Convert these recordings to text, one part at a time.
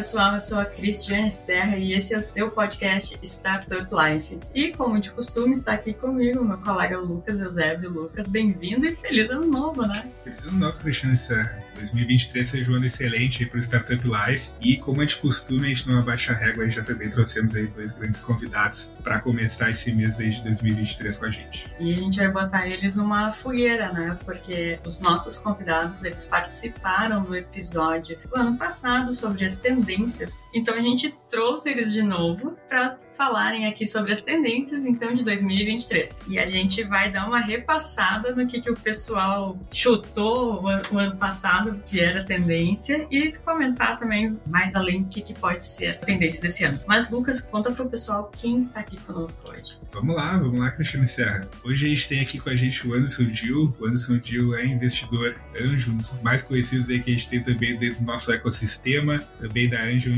Pessoal, eu sou a Cristiane Serra e esse é o seu podcast Startup Life. E como de costume, está aqui comigo meu colega Lucas Eusébio. Lucas, bem-vindo e feliz ano novo, né? Feliz ano novo, Cristiane Serra. 2023 seja um ano excelente para o Startup Life. E como é de costume, a gente não abaixa a régua e já também trouxemos aí dois grandes convidados para começar esse mês aí de 2023 com a gente. E a gente vai botar eles numa fogueira, né? Porque os nossos convidados, eles participaram do episódio do ano passado sobre as tendências. Então a gente trouxe eles de novo para falarem aqui sobre as tendências então de 2023. E a gente vai dar uma repassada no que, que o pessoal chutou o ano passado, que era tendência, e comentar também mais além o que, que pode ser a tendência desse ano. Mas, Lucas, conta para o pessoal quem está aqui conosco hoje. Vamos lá, vamos lá, Cristiano Serra. Hoje a gente tem aqui com a gente o Anderson Dill. O Anderson Dill é investidor anjo, um dos mais conhecidos aí que a gente tem também dentro do nosso ecossistema, também da Angel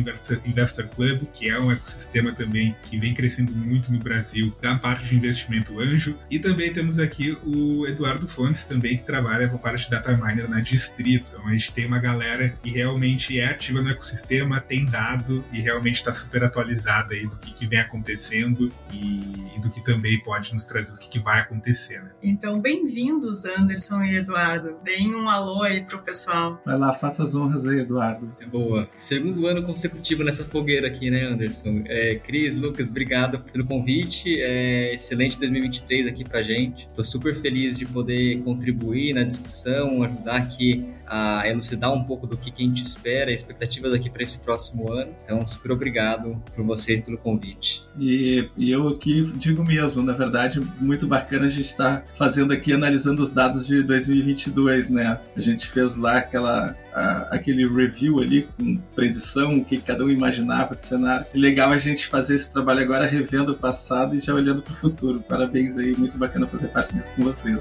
Investor Club, que é um ecossistema também que vem crescendo muito no Brasil da parte de investimento anjo. E também temos aqui o Eduardo Fontes, também que trabalha com a parte de data miner na Distrito. Então a gente tem uma galera que realmente é ativa no ecossistema, tem dado e realmente está super atualizada aí do que, que vem acontecendo e, e, do que também pode nos trazer, do que, que vai acontecer. Né? Então, bem-vindos, Anderson e Eduardo. Deem um alô aí pro pessoal. Vai lá, faça as honras aí, Eduardo. É boa. Segundo ano consecutivo nessa fogueira aqui, né, Anderson? É, Cris, Lucas, obrigado pelo convite. É excelente 2023 aqui pra gente. Estou super feliz de poder contribuir na discussão, ajudar aqui a elucidar um pouco do que, a gente espera, expectativas aqui para esse próximo ano. Então, super obrigado por vocês pelo convite. E, e eu aqui digo mesmo, na verdade, muito bacana a gente estar tá fazendo aqui, analisando os dados de 2022, né? A gente fez lá aquela, a, aquele review ali com predição, o que cada um imaginava de cenário. Legal a gente fazer esse trabalho agora revendo o passado e já olhando para o futuro. Parabéns aí, muito bacana fazer parte disso com vocês.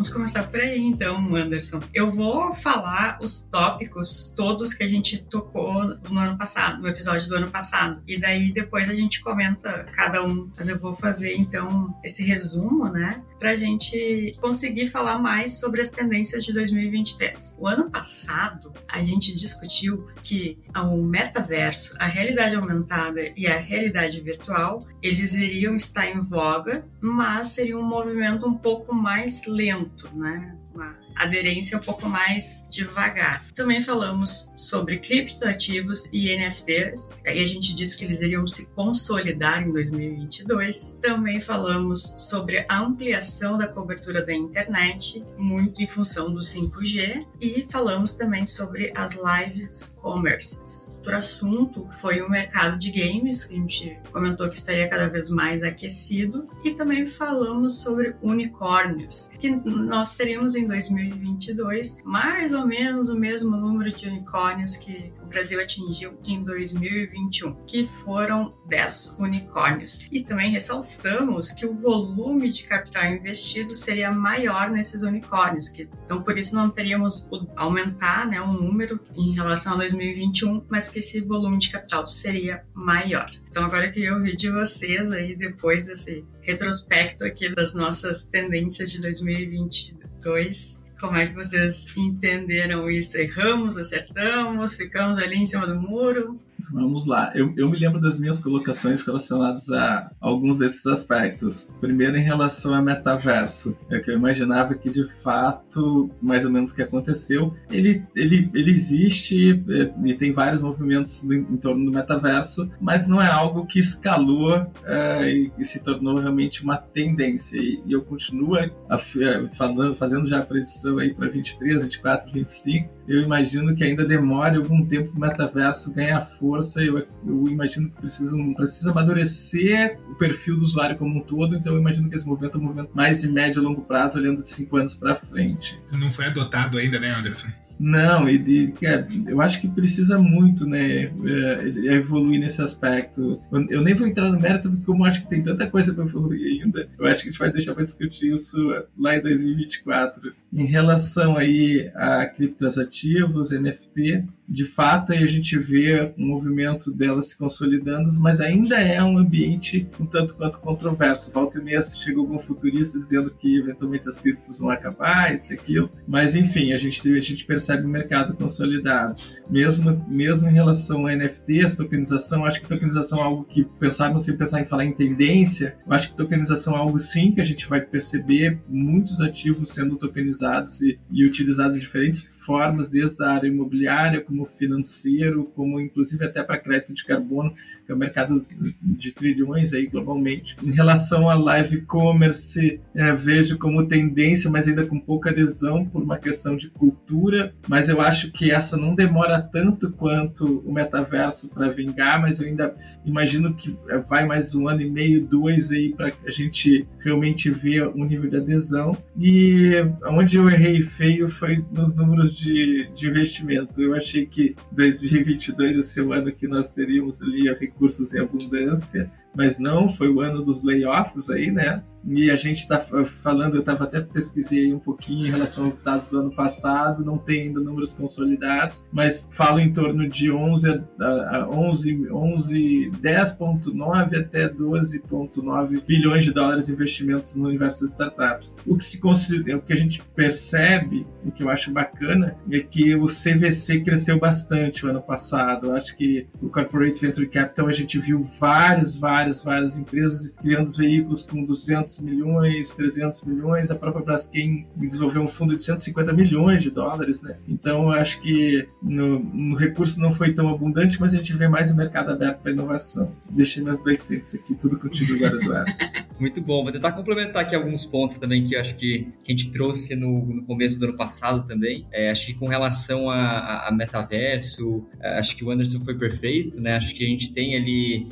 Vamos começar por aí, então, Anderson. Eu vou falar os tópicos todos que a gente tocou no ano passado, no episódio do ano passado. E daí depois a gente comenta cada um. Mas eu vou fazer, então, esse resumo, né? Pra gente conseguir falar mais sobre as tendências de 2023. O ano passado, a gente discutiu que o metaverso, a realidade aumentada e a realidade virtual, eles iriam estar em voga, mas seria um movimento um pouco mais lento, né? Uma aderência um pouco mais devagar. Também falamos sobre criptoativos e NFTs, aí a gente disse que eles iriam se consolidar em 2022. Também falamos sobre a ampliação da cobertura da internet, muito em função do 5G, e falamos também sobre as lives commerces. Outro assunto foi o mercado de games, que a gente comentou que estaria cada vez mais aquecido, e também falamos sobre unicórnios, que nós teríamos em 2022 mais ou menos o mesmo número de unicórnios que o Brasil atingiu em 2021, que foram 10 unicórnios. E também ressaltamos que o volume de capital investido seria maior nesses unicórnios, que, então por isso não teríamos aumentar né, o número em relação a 2021, mas que esse volume de capital seria maior. Então agora eu queria ouvir de vocês aí depois desse retrospecto aqui das nossas tendências de 2022 como é que vocês entenderam isso? Erramos, acertamos, ficamos ali em cima do muro? Vamos lá. Eu, eu me lembro das minhas colocações relacionadas a alguns desses aspectos. Primeiro, em relação ao metaverso. É que eu imaginava que, de fato, mais ou menos o que aconteceu, ele, ele, ele existe é, e tem vários movimentos em, torno do metaverso, mas não é algo que escalou é, e, e, se tornou realmente uma tendência. E, e eu continuo a, a, falando, fazendo já a predição aí para 23, 24, 25 eu imagino que ainda demore algum tempo para o metaverso ganhar força. Eu, eu imagino que precisa, precisa amadurecer o perfil do usuário como um todo. Então, eu imagino que esse movimento é um movimento mais de médio e longo prazo, olhando de cinco anos para frente. Não foi adotado ainda, né, Anderson? Não, e de, é, eu acho que precisa muito, né, é, evoluir nesse aspecto. Eu, eu, nem vou entrar no mérito porque eu acho que tem tanta coisa para evoluir ainda. Eu acho que a gente vai deixar para discutir isso lá em 2024. Em relação aí a criptoativos, NFT, de fato aí a gente vê o movimento delas se consolidando, mas ainda é um ambiente um tanto quanto controverso. Volta e meia chega algum futurista dizendo que eventualmente as criptos vão acabar, isso e aquilo, mas enfim, a gente, a gente percebe o mercado consolidado. Mesmo, mesmo em relação a NFTs, tokenização, acho que tokenização é algo que pensar, não sei pensar em falar em tendência, eu acho que tokenização é algo sim que a gente vai perceber muitos ativos sendo tokenizados e, e utilizados de diferentes formas, desde a área imobiliária, como financeiro, como inclusive até para crédito de carbono, que é o mercado de trilhões aí globalmente. Em relação a live commerce, é, vejo como tendência, mas ainda com pouca adesão por uma questão de cultura, mas eu acho que essa não demora tanto quanto o metaverso para vingar, mas eu ainda imagino que vai mais um ano e meio, dois aí para a gente realmente ver um nível de adesão. E onde eu errei feio foi nos números de, de investimento. Eu achei que 2022 ia ser o ano que nós teríamos ali recursos em abundância, mas não, foi o ano dos layoffs aí, né? E a gente está falando, eu estava até pesquisei um pouquinho em relação aos dados do ano passado, não tem ainda números consolidados, mas falo em torno de 11 a 11, 11 10.9 até 12.9 bilhões de dólares de investimentos no universo das startups. O que se considera, o que a gente percebe, o que eu acho bacana, é que o CVC cresceu bastante o ano passado. Eu acho que o Corporate Venture Capital a gente viu várias, várias, várias empresas criando veículos com 200 200 milhões, 300 milhões, a própria Braskem desenvolveu um fundo de 150 milhões de dólares, né? Então, eu acho que no, no recurso não foi tão abundante, mas a gente vê mais o mercado aberto para inovação. Deixei meus dois centos aqui, tudo contigo agora, Eduardo. Muito bom. Vou tentar complementar aqui alguns pontos também que eu acho que, que a gente trouxe no, no começo do ano passado também. É, acho que com relação a, a, a metaverso, é, acho que o Anderson foi perfeito, né? Acho que a gente tem ali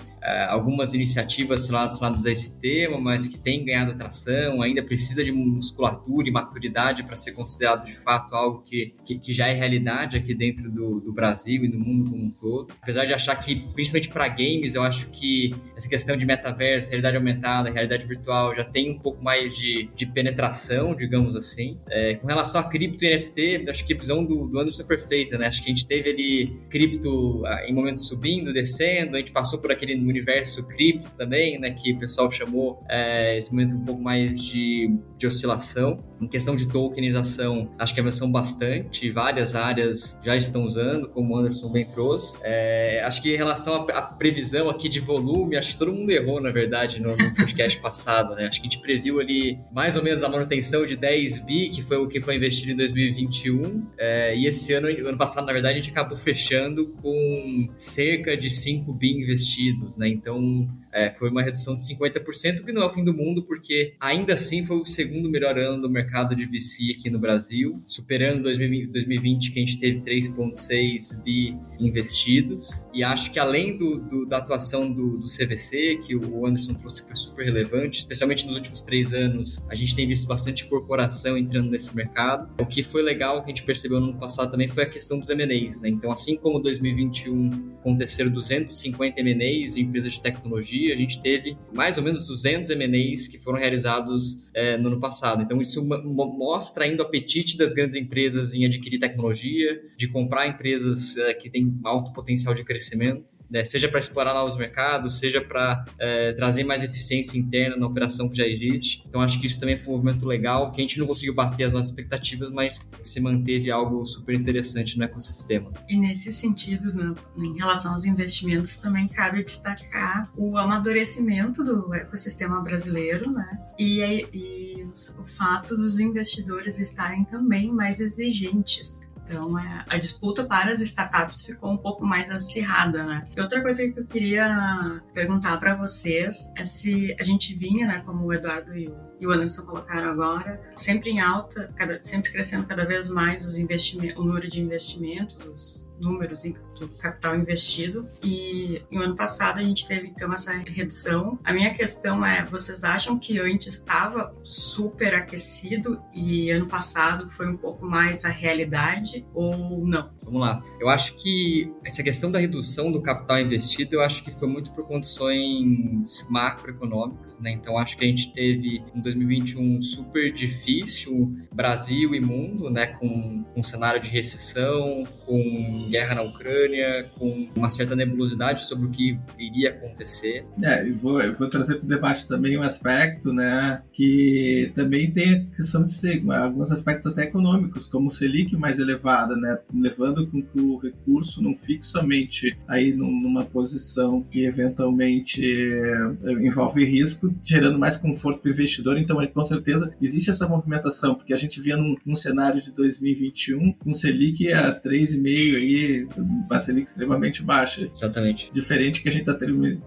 algumas iniciativas relacionadas a esse tema, mas que tem ganhado atração, ainda precisa de musculatura e maturidade para ser considerado de fato algo que, que, que já é realidade aqui dentro do, do, Brasil e do mundo como um todo. Apesar de achar que, principalmente para games, eu acho que essa questão de metaverso, realidade aumentada, realidade virtual já tem um pouco mais de, de penetração, digamos assim. É, com relação a cripto e NFT, acho que a visão do, do Anderson é perfeita, né? Acho que a gente teve ali cripto ah, em momentos subindo, descendo, a gente passou por aquele universo cripto também, né, que o pessoal chamou é, esse momento um pouco mais de, de oscilação. Em questão de tokenização, acho que avançou bastante, várias áreas já estão usando, como o Anderson bem trouxe. É, acho que em relação à previsão aqui de volume, acho que todo mundo errou, na verdade, no, no podcast passado, né? Acho que a gente previu ali mais ou menos a manutenção de 10 bi, que foi o que foi investido em 2021, é, e esse ano, ano passado, na verdade, a gente acabou fechando com cerca de 5 bi investidos, né? Então, é, foi uma redução de 50%, que não é o fim do mundo, porque ainda assim foi o segundo melhor ano do mercado de VC aqui no Brasil, superando 2020, 2020 que a gente teve 3,6 bi investidos. E acho que além do, do da atuação do, do, CVC, que o Anderson trouxe que foi super relevante, especialmente nos últimos três anos, a gente tem visto bastante corporação entrando nesse mercado. O que foi legal, que a gente percebeu no ano passado também, foi a questão dos M&As. Né? Então, assim como 2021 aconteceram 250 M&As em empresas de tecnologia, a gente teve mais ou menos 200 M&As que foram realizados é, no ano passado. Então, isso mostra ainda o apetite das grandes empresas em adquirir tecnologia, de comprar empresas é, que têm alto potencial de crescimento né, seja para explorar novos mercados, seja para é, trazer mais eficiência interna na operação que já existe. Então, acho que isso também foi um movimento legal, que a gente não conseguiu bater as nossas expectativas, mas se manteve algo super interessante no ecossistema. E nesse sentido, né, em relação aos investimentos, também cabe destacar o amadurecimento do ecossistema brasileiro, né? E, e o fato dos investidores estarem também mais exigentes então, é, a disputa para as startups ficou um pouco mais acirrada, né? E outra coisa que eu queria perguntar para vocês é se a gente vinha, né, como o Eduardo e o e o Anderson colocaram agora, sempre em alta, cada, sempre crescendo cada vez mais os o número de investimentos, os números do capital investido. E no ano passado a gente teve então essa redução. A minha questão é: vocês acham que antes estava super aquecido e ano passado foi um pouco mais a realidade ou não? Vamos lá. Eu acho que essa questão da redução do capital investido, eu acho que foi muito por condições macroeconômicas, né? Então acho que a gente teve em 2021 super difícil, Brasil e mundo, né? Com um cenário de recessão, com guerra na Ucrânia, com uma certa nebulosidade sobre o que iria acontecer. É, eu vou, eu vou trazer para o debate também um aspecto, né? Que também tem a questão de ser, alguns aspectos até econômicos, como o Selic mais elevada, né? Levando com que o recurso não fique somente aí numa posição que eventualmente eh, envolve risco, gerando mais conforto para o investidor. Então, com certeza, existe essa movimentação, porque a gente via num, num cenário de 2021 com Selic a 3,5 aí, uma Selic extremamente baixa. Exatamente. Diferente que a gente tá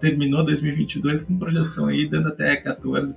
terminou 2022 com projeção aí dando até 14%,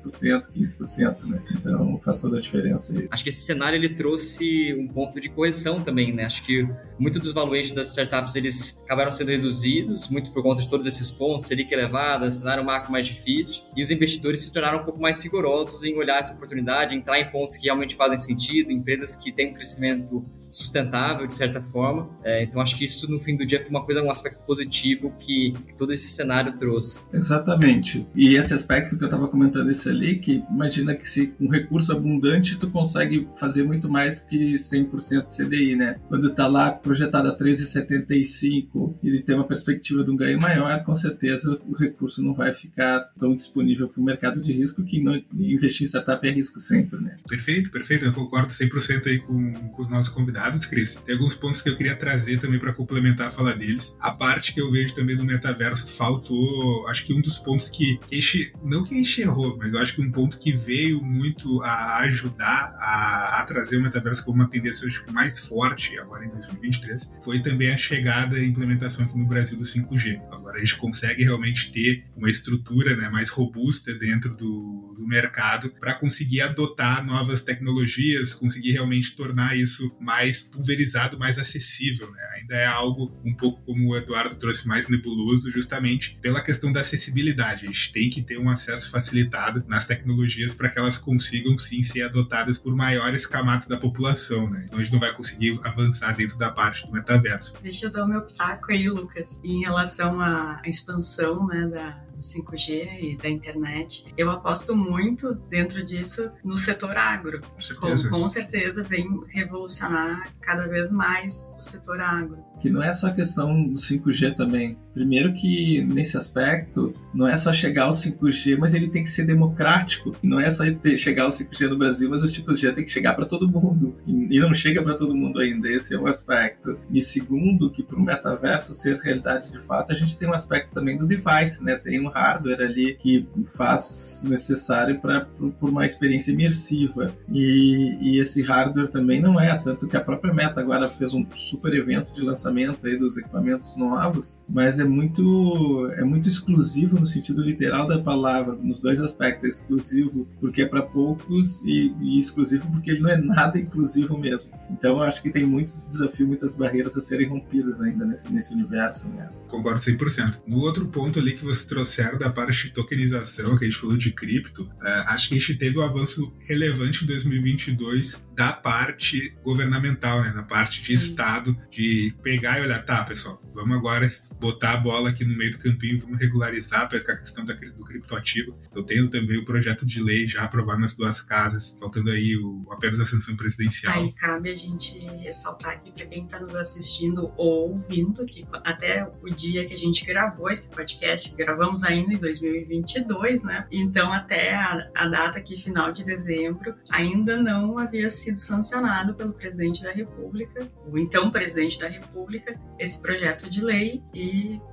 15%, né? Então, faz toda a diferença aí. Acho que esse cenário ele trouxe um ponto de correção também, né? Acho que muito dos valuations das startups eles acabaram sendo reduzidos, muito por conta de todos esses pontos, Selic elevada, cenário macro mais difícil, e os investidores se tornaram um pouco mais rigorosos em olhar essa oportunidade, entrar em pontos que realmente fazem sentido, empresas que têm um crescimento sustentável, de certa forma. É, então, acho que isso, no fim do dia, foi uma coisa, um aspecto positivo que, que todo esse cenário trouxe. Exatamente. E esse aspecto que eu estava comentando esse ali, que imagina que se com recurso abundante, tu consegue fazer muito mais que 100% CDI, né? Quando está lá projetado a 13,75 e tem uma perspectiva de um ganho maior, com certeza o recurso não vai ficar tão disponível para o mercado de risco, que não, investir em startup é risco sempre, né? Perfeito, perfeito. Eu concordo 100% aí com, com os nossos convidados Cris, tem alguns pontos que eu queria trazer também para complementar a fala deles. A parte que eu vejo também do metaverso faltou, acho que um dos pontos que, que enche, não que enxerrou, mas eu acho que um ponto que veio muito a ajudar a, a trazer o metaverso como uma tendência mais forte agora em 2023 foi também a chegada e implementação aqui no Brasil do 5G. Agora a gente consegue realmente ter uma estrutura né, mais robusta dentro do, do mercado para conseguir adotar novas tecnologias, conseguir realmente tornar isso mais mais pulverizado, mais acessível. Né? Ainda é algo um pouco como o Eduardo trouxe, mais nebuloso, justamente pela questão da acessibilidade. A gente tem que ter um acesso facilitado nas tecnologias para que elas consigam sim ser adotadas por maiores camadas da população. Né? Então a gente não vai conseguir avançar dentro da parte do metaverso. Deixa eu dar o meu pitaco aí, Lucas, em relação à expansão né, da, do 5G e da internet. Eu aposto muito dentro disso no setor agro. Com certeza, com, com certeza vem revolucionar cada vez mais o setor agro triangle que não é só questão do 5G também. Primeiro que nesse aspecto não é só chegar ao 5G, mas ele tem que ser democrático. Não é só ter, chegar ao 5G no Brasil, mas o 5G tem que chegar para todo mundo. E, e não chega para todo mundo ainda. Esse é um aspecto. E segundo, que para o metaverso ser realidade de fato, a gente tem um aspecto também do device, né? Tem um hardware ali que faz necessário para por uma experiência imersiva. E, e esse hardware também não é tanto que a própria Meta agora fez um super evento de lançamento lançamento aí dos equipamentos novos, mas é muito é muito exclusivo no sentido literal da palavra, nos dois aspectos, é exclusivo porque é para poucos e, e, exclusivo porque ele não é nada inclusivo mesmo. Então acho que tem muitos desafios, muitas barreiras a serem rompidas ainda nesse, nesse universo. Né? Concordo 100%. No outro ponto ali que vocês trouxeram da parte de tokenização, que a gente falou de cripto, uh, acho que a gente teve um avanço relevante em 2022 da parte governamental, né, na parte de Estado, de pegar e olhar, tá, pessoal, vamos agora botar a bola aqui no meio do campinho, vamos regularizar a questão da, do criptoativo. Eu tenho também o projeto de lei já aprovado nas duas casas, faltando aí o, apenas a sanção presidencial. Aí cabe a gente ressaltar aqui para quem está nos assistindo ou ouvindo que até o dia que a gente gravou esse podcast, gravamos ainda em 2022, né? Então até a, a data aqui, final de dezembro, ainda não havia sido sancionado pelo presidente da República, o então presidente da República, esse projeto de lei e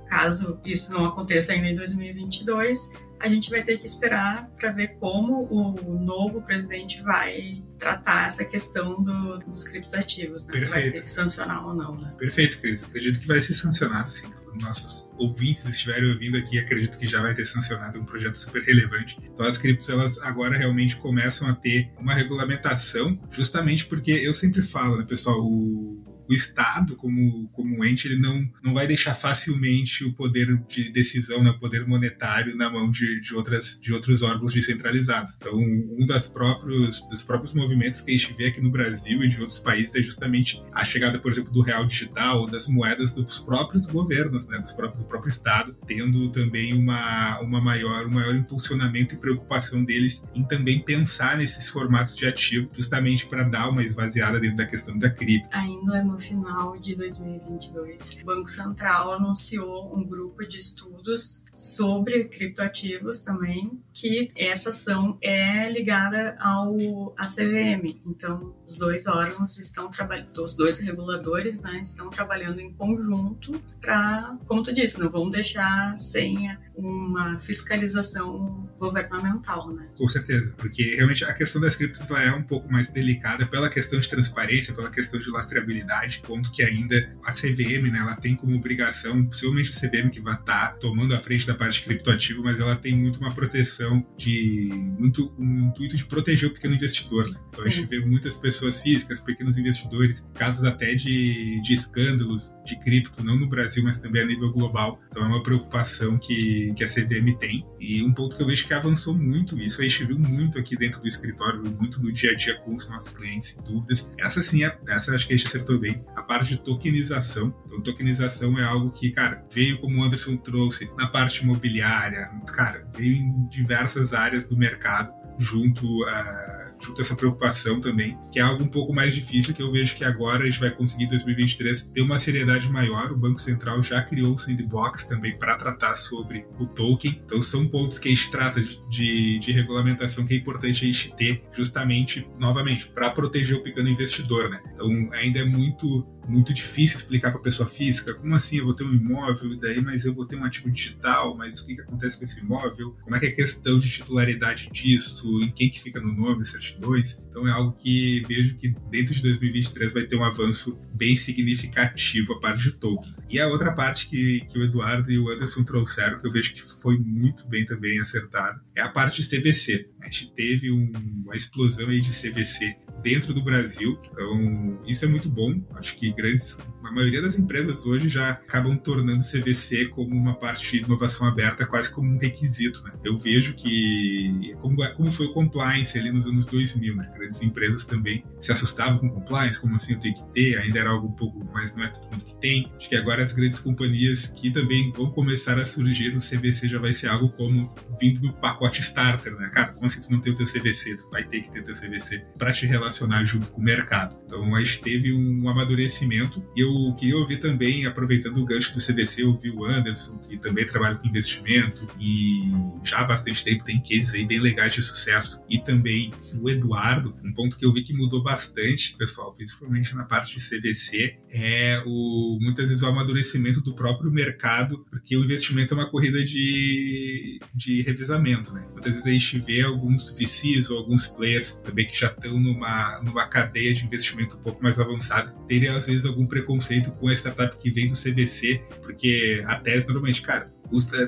caso isso não aconteça ainda em 2022, a gente vai ter que esperar para ver como o novo presidente vai tratar essa questão do, dos criptoativos, né? se vai ser sancionar ou não. Né? Perfeito, Cris. Acredito que vai ser sancionado, sim nossos ouvintes estiverem ouvindo aqui, acredito que já vai ter sancionado um projeto super relevante. Então as criptos elas agora realmente começam a ter uma regulamentação, justamente porque eu sempre falo, né, pessoal, o o Estado, como, como ente, ele não, não vai deixar facilmente o poder de decisão, né, o poder monetário na mão de, de, outras, de outros órgãos descentralizados. Então, um das próprios, dos próprios movimentos que a gente vê aqui no Brasil e de outros países é justamente a chegada, por exemplo, do real digital, das moedas dos próprios governos, né, dos próprios, do próprio Estado, tendo também uma, uma maior, um maior impulsionamento e preocupação deles em também pensar nesses formatos de ativo, justamente para dar uma esvaziada dentro da questão da cripto. Ainda é no final de 2022, o Banco Central anunciou um grupo de estudos sobre criptoativos também, que essa ação é ligada ao ACVM. Então, os dois órgãos estão trabalhando, os dois reguladores, né, estão trabalhando em conjunto para, como tu disse, não vão deixar sem uma fiscalização governamental, né? Com certeza, porque realmente a questão das criptos é um pouco mais delicada pela questão de transparência, pela questão de lastreabilidade, ponto que ainda a CVM, né, ela tem como obrigação, possivelmente a CVM que vai estar tá tomando a frente da parte de criptoativo, mas ela tem muito uma proteção de muito um intuito de proteger o pequeno investidor, né? Então Sim. a gente vê muitas pessoas físicas, pequenos investidores, casos até de, de escândalos de cripto, não no Brasil, mas também a nível global. Então é uma preocupação que que, a CVM tem. E um ponto que eu vejo que avançou muito, isso a gente viu muito aqui dentro do escritório, muito no dia a dia com os nossos clientes, dúvidas. Essa sim, é, essa acho que a gente acertou bem. A parte de tokenização. Então, tokenização é algo que, cara, veio como o Anderson trouxe na parte imobiliária, cara, veio em diversas áreas do mercado junto a junto essa preocupação também, que é algo um pouco mais difícil, que eu vejo que agora a gente vai conseguir em 2023 ter uma seriedade maior. O Banco Central já criou o sandbox também para tratar sobre o token. Então são pontos que a gente trata de, de, de regulamentação que é importante a gente ter justamente, novamente, para proteger o pequeno investidor, né? Então ainda é muito muito difícil explicar para a pessoa física como assim eu vou ter um imóvel, daí mas eu vou ter um ativo digital, mas o que, que acontece com esse imóvel? Como é que é a questão de titularidade disso? Em quem que fica no nome, certidões? Então é algo que vejo que dentro de 2023 vai ter um avanço bem significativo a parte de token. E a outra parte que, que o Eduardo e o Anderson trouxeram, que eu vejo que foi muito bem também acertado, é a parte de CVC. A gente teve um, uma explosão aí de CVC dentro do Brasil. Então, isso é muito bom. Acho que grandes, a maioria das empresas hoje já acabam tornando o CVC como uma parte de inovação aberta, quase como um requisito. Né? Eu vejo que, como, como foi o compliance ali nos anos 2000, né? grandes empresas também se assustavam com compliance, como assim eu tenho que ter, ainda era algo um pouco, mas não é todo mundo que tem. Acho que agora as grandes companhias que também vão começar a surgir no CVC já vai ser algo como vindo do pacote starter, né? Cara, como assim tu não tem o teu CVC? Tu vai ter que ter o teu CVC para te relacionar relacionar junto com o mercado. Então a gente teve um amadurecimento e eu queria ouvir também, aproveitando o gancho do CDC, ouvir o Anderson, que também trabalha com investimento e já há bastante tempo tem cases aí bem legais de sucesso, e também o Eduardo, um ponto que eu vi que mudou bastante, pessoal, principalmente na parte de CVC, é o muitas vezes o amadurecimento do próprio mercado, porque o investimento é uma corrida de, de revisamento, né? Muitas vezes a gente vê alguns VCs ou alguns players também que já estão numa numa, cadeia de investimento um pouco mais avançada, teria às vezes algum preconceito com a startup que vem do CVC, porque a tese normalmente, cara,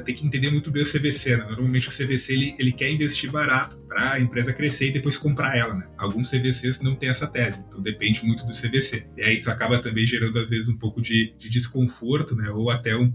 tem que entender muito bem o CVC, né? Normalmente o CVC ele, ele quer investir barato para a empresa crescer e depois comprar ela, né? Alguns CVCs não têm essa tese, então depende muito do CVC. E aí isso acaba também gerando às vezes um pouco de, de desconforto, né? Ou até um,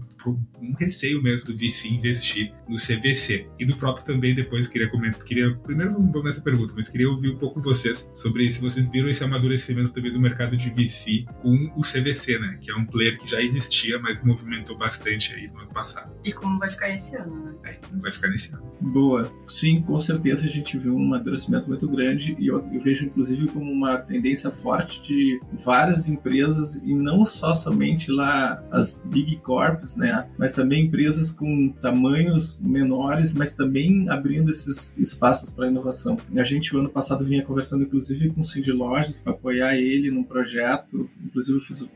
um receio mesmo do VC investir no CVC. E do próprio também depois queria comentar, queria primeiro vamos nessa pergunta, mas queria ouvir um pouco vocês sobre se vocês viram esse amadurecimento também do mercado de VC com o CVC, né? Que é um player que já existia, mas movimentou bastante aí no ano passado. E como vai ficar esse ano, né? É, como vai ficar nesse ano. Boa. Sim, com certeza a gente viu um amadurecimento muito grande e eu, eu vejo inclusive como uma tendência forte de várias empresas e não só somente lá as big corps, né? Mas também empresas com tamanhos menores, mas também abrindo esses espaços para inovação. A gente, o ano passado, vinha conversando inclusive com o Cindy Lojas para apoiar ele num projeto, inclusive eu fiz,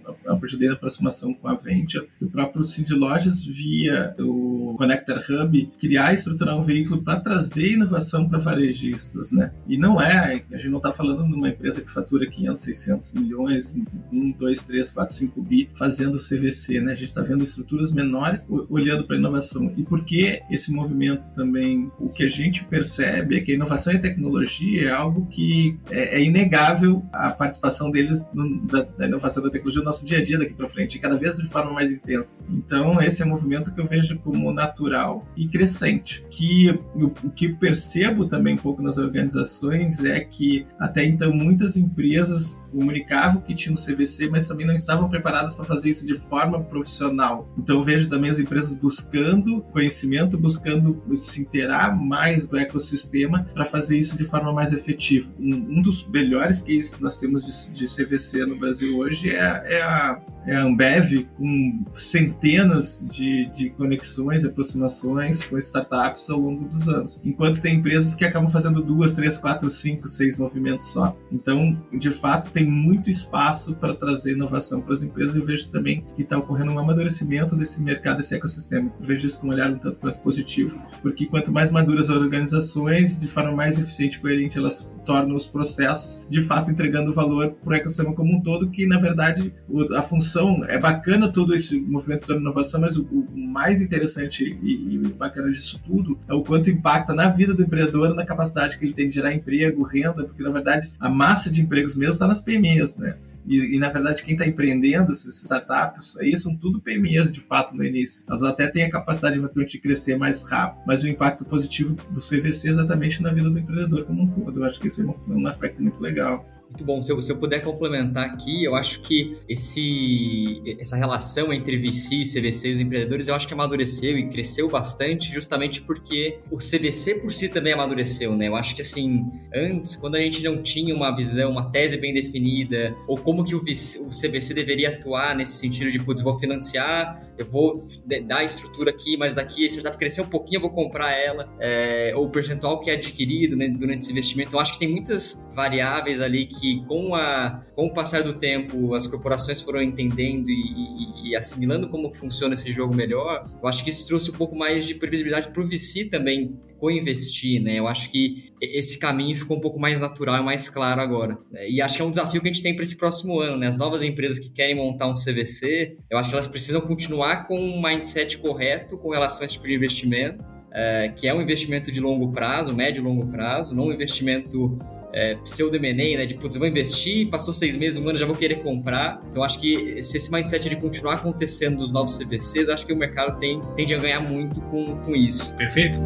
ajudei na aproximação com a Venture. O próprio Cindy Lojas via o Connector Hub, criar e estruturar um veículo para trazer inovação para varejistas, né? E não é, a gente não está falando de uma empresa que fatura 500, 600 milhões, 1, 2, 3, 4, 5 bi fazendo CVC, né? A gente está vendo estruturas menores olhando para a inovação. E por que esse movimento também? O que a gente percebe é que a inovação e a tecnologia é algo que é, é inegável a participação deles no, da, da, inovação da tecnologia no nosso dia a dia daqui para frente, cada vez de forma mais intensa. Então, esse é um movimento que eu vejo como natural e crescente. Que o, que percebo também um pouco nas organizações é que até então muitas empresas comunicavam que tinham CVC, mas também não estavam preparadas para fazer isso de forma profissional. Então, vejo também as empresas buscando conhecimento, buscando se inteirar mais do ecossistema para fazer isso de forma mais efetiva. Um, um, dos melhores cases que nós temos de, de CVC no Brasil hoje é, é, a, é a Ambev, com centenas de, de conexões, aproximações com startups ao longo dos anos. Enquanto tem empresas que acabam fazendo duas, três, quatro, cinco, seis movimentos só. Então, de fato, tem muito espaço para trazer inovação para as empresas. Eu vejo também que está ocorrendo um amadurecimento desse mercado, desse ecossistema. Eu vejo isso com um olhar um tanto quanto positivo, porque quanto mais maduras as organizações, de forma mais eficiente e coerente elas tornam os processos, de fato entregando valor para o ecossistema como um todo, que na verdade a função é bacana todo esse movimento da inovação, mas o, o mais interessante e, e, bacana disso tudo é o quanto impacta na vida do empreendedor, na capacidade que ele tem de gerar emprego, renda, porque na verdade a massa de empregos mesmo está nas PMEs, né? E, e, na verdade, quem está empreendendo, essas startups, aí são tudo PMEs de fato no início. Elas até têm a capacidade de crescer mais rápido, mas o impacto positivo do CVC é exatamente na vida do empreendedor como um todo. Eu acho que esse é um, um aspecto muito legal. Muito bom. Se eu, se eu puder complementar aqui, eu acho que esse, essa relação entre VC, CVC e os empreendedores, eu acho que amadureceu e cresceu bastante justamente porque o CVC por si também amadureceu, né? Eu acho que, assim, antes, quando a gente não tinha uma visão, uma tese bem definida, ou como que o, VC, o CVC deveria atuar nesse sentido de, putz, eu vou financiar, eu vou dar a estrutura aqui, mas daqui a startup crescer um pouquinho, eu vou comprar ela, é, ou o percentual que é adquirido né, durante esse investimento. Então, acho que tem muitas variáveis ali que com, a, com o passar do tempo as corporações foram entendendo e, e, e assimilando como funciona esse jogo melhor, eu acho que isso trouxe um pouco mais de previsibilidade para o VC também co-investir, né? Eu acho que esse caminho ficou um pouco mais natural e mais claro agora. Né? E acho que é um desafio que a gente tem para esse próximo ano, né? As novas empresas que querem montar um CVC, eu acho que elas precisam continuar com um mindset correto com relação a esse tipo de investimento, é, que é um investimento de longo prazo, médio e longo prazo, não um investimento é, pseudo né? De, putz, eu vou investir, passou seis meses, um ano, já vou querer comprar. Então, acho que se esse mindset de continuar acontecendo dos novos CVCs, acho que o mercado tem, tende a ganhar muito com, com isso. Perfeito.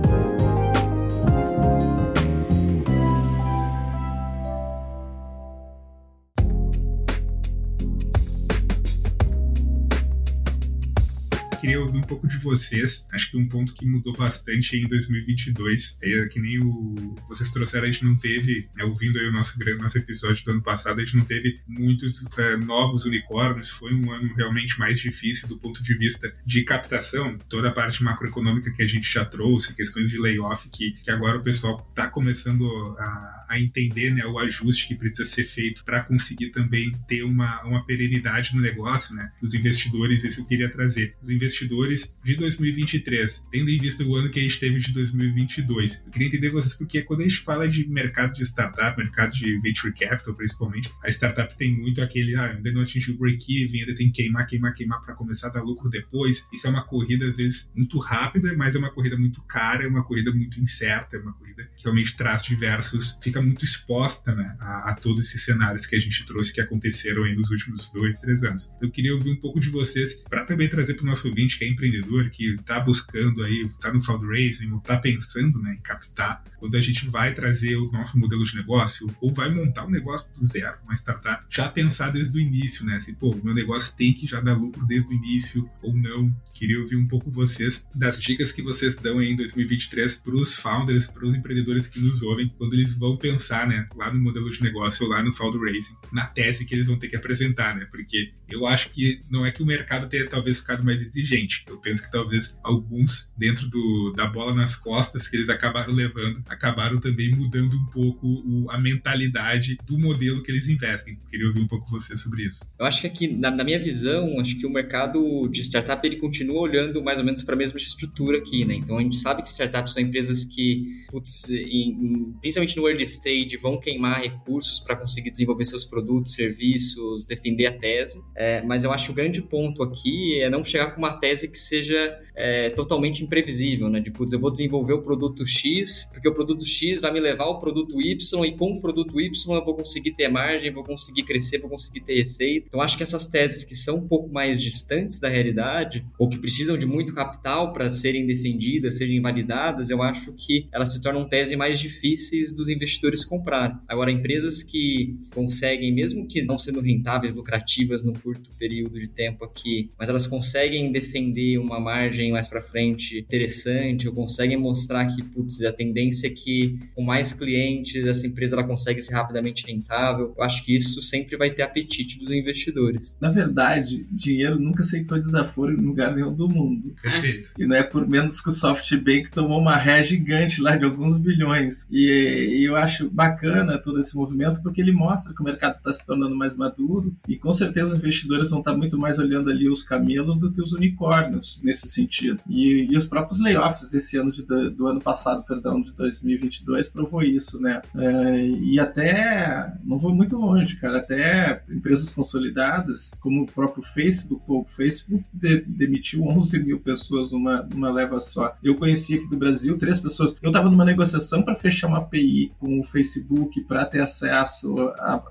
Queria ouvir um pouco de vocês. Acho que um ponto que mudou bastante em 2022, é que nem o vocês trouxeram, a gente não teve, né, ouvindo aí o nosso, nosso episódio do ano passado, a gente não teve muitos é, novos unicórnios. Foi um ano realmente mais difícil do ponto de vista de captação. Toda a parte macroeconômica que a gente já trouxe, questões de layoff, que, que agora o pessoal está começando a, a entender né, o ajuste que precisa ser feito para conseguir também ter uma, uma perenidade no negócio. Né? Os investidores, isso eu queria trazer. Os investidores investidores de 2023, tendo em vista o ano que a gente teve de 2022. Eu queria entender vocês porque quando a gente fala de mercado de startup, mercado de venture capital principalmente, a startup tem muito aquele, ah, ainda não atingiu o break-even, ainda tem que queimar, queimar, queimar para começar a dar lucro depois. Isso é uma corrida às vezes muito rápida, mas é uma corrida muito cara, é uma corrida muito incerta, é uma corrida que realmente traz diversos, fica muito exposta né, a, a todos esses cenários que a gente trouxe que aconteceram aí nos últimos dois, três anos. Eu queria ouvir um pouco de vocês para também trazer para o nosso ouvinte que é empreendedor, que está buscando aí, está no fundraising, está pensando né, em captar, quando a gente vai trazer o nosso modelo de negócio, ou vai montar um negócio do zero, uma startup, já pensar desde o início, né? Assim, pô, meu negócio tem que já dar lucro desde o início, ou não. Queria ouvir um pouco vocês das dicas que vocês dão em 2023 para os founders, para os empreendedores que nos ouvem, quando eles vão pensar, né, lá no modelo de negócio ou lá no fundraising, na tese que eles vão ter que apresentar, né? Porque eu acho que não é que o mercado tenha talvez ficado mais exigente, gente. Eu penso que talvez alguns, dentro do, da bola nas costas que eles acabaram levando, acabaram também mudando um pouco o, a mentalidade do modelo que eles investem. Queria ouvir um pouco você sobre isso. Eu acho que aqui, na, na minha visão, acho que o mercado de startup ele continua olhando mais ou menos para a mesma estrutura aqui, né? Então a gente sabe que startups são empresas que, putz, em, principalmente no early stage, vão queimar recursos para conseguir desenvolver seus produtos, serviços, defender a tese. É, mas eu acho que o grande ponto aqui é não chegar com uma tese que seja é, totalmente imprevisível, né? De, putz, eu vou desenvolver o produto X, porque o produto X vai me levar ao produto Y, e com o produto Y eu vou conseguir ter margem, vou conseguir crescer, vou conseguir ter receita. Então, acho que essas teses que são um pouco mais distantes da realidade, ou que precisam de muito capital para serem defendidas, sejam validadas, eu acho que elas se tornam teses mais difíceis dos investidores comprarem. Agora, empresas que conseguem, mesmo que não sendo rentáveis, lucrativas no curto período de tempo aqui, mas elas conseguem defender uma margem mais para frente interessante, ou conseguem mostrar que, putz, a tendência é que com mais clientes essa empresa ela consegue ser rapidamente rentável. Eu acho que isso sempre vai ter apetite dos investidores. Na verdade, dinheiro nunca aceitou desaforo em lugar nenhum do mundo. Perfeito. E não é por menos que o SoftBank tomou uma ré gigante lá de alguns bilhões. E, e eu acho bacana todo esse movimento porque ele mostra que o mercado está se tornando mais maduro e com certeza os investidores vão estar muito mais olhando ali os camelos do que os unicórnios nesse sentido. E, e os próprios layoffs desse ano de, do ano passado, perdão, de 2022 provou isso, né? É, e até não vou muito longe, cara, até empresas consolidadas como o próprio Facebook, o Facebook de, demitiu 11 mil pessoas numa, numa leva só. Eu conheci aqui do Brasil três pessoas. Eu estava numa negociação para fechar uma API com o Facebook para ter acesso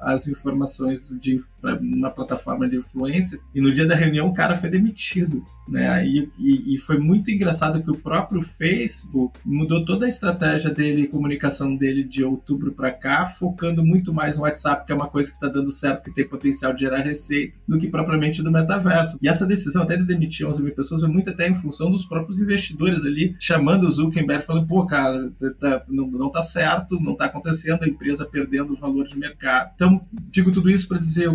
às informações de uma plataforma de influência e no dia da reunião o cara foi demitido né? E, e, e, foi muito engraçado que o próprio Facebook mudou toda a estratégia dele comunicação dele de outubro para cá focando muito mais no WhatsApp que é uma coisa que está dando certo que tem potencial de gerar receita do que propriamente do metaverso. E essa decisão até de demitir 11 mil pessoas é muito até em função dos próprios investidores ali chamando o Zuckerberg falando pô cara tá, não, não tá certo não tá acontecendo a empresa perdendo o valor de mercado. Então digo tudo isso para dizer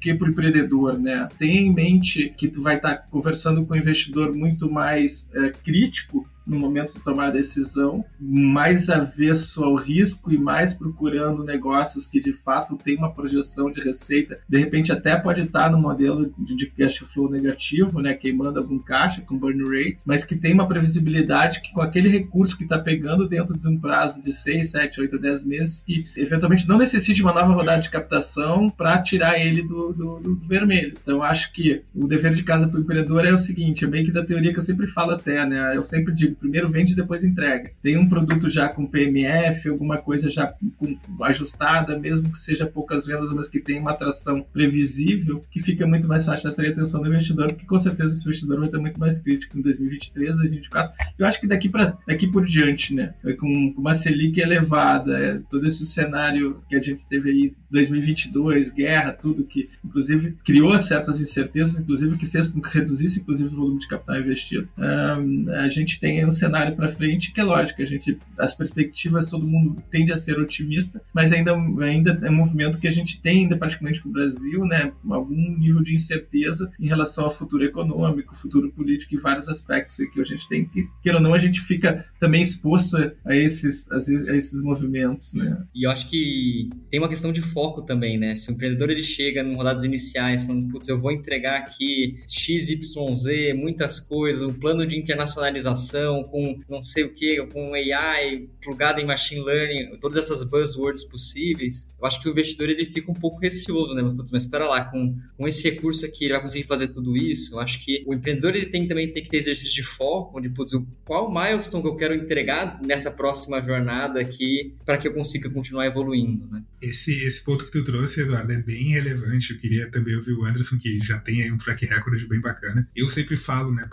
que para o empreendedor, né? Tenha em mente que tu vai estar tá conversando com um investidor muito mais é, crítico no momento de tomar a decisão, mais avesso ao risco e mais procurando negócios que de fato têm uma projeção de receita. De repente até pode estar no modelo de cash flow negativo, né, queimando algum caixa com burn rate, mas que tem uma previsibilidade que com aquele recurso que está pegando dentro de um prazo de 6, 7, 8, 10 meses, que eventualmente não necessite uma nova rodada de captação para tirar ele do, do, do, vermelho. Então acho que o dever de casa para o empreendedor é o seguinte, é bem que da teoria que eu sempre falo até, né, eu sempre digo primeiro vende e depois entrega. Tem um produto já com PMF, alguma coisa já com, ajustada, mesmo que seja poucas vendas, mas que tenha uma atração previsível, que fica muito mais fácil de atrair a atenção do investidor, porque com certeza esse investidor vai estar muito mais crítico em 2023, 2024. Eu acho que daqui, para daqui por diante, né, com, com uma Selic elevada, é, todo esse cenário que a gente teve aí 2022, guerra, tudo que inclusive criou certas incertezas, inclusive que fez com que reduzisse inclusive o volume de capital investido. Um, a gente tem um cenário para frente que é lógico, a gente as perspectivas todo mundo tende a ser otimista, mas ainda ainda é um movimento que a gente tem ainda particularmente para o Brasil, né, algum nível de incerteza em relação ao futuro econômico, futuro político e vários aspectos que a gente tem que queira ou não a gente fica também exposto a esses a esses movimentos, né? E eu acho que tem uma questão de foco também, né? Se o empreendedor ele chega em rodadas iniciais falando, putz, eu vou entregar aqui XYZ, muitas coisas, um plano de internacionalização com não sei o que, com AI plugado em machine learning, todas essas buzzwords possíveis, eu acho que o investidor ele fica um pouco receoso, né? Putz, mas espera lá, com, com esse recurso aqui ele vai conseguir fazer tudo isso? Eu acho que o empreendedor ele tem também tem que ter exercício de foco, de putz, qual milestone que eu quero entregar nessa próxima jornada aqui para que eu consiga continuar evoluindo, né? Esse, esse ponto que tu trouxe, Eduardo, é bem relevante. Eu queria também ouvir o Anderson, que já tem aí um track record bem bacana. Eu sempre falo, né,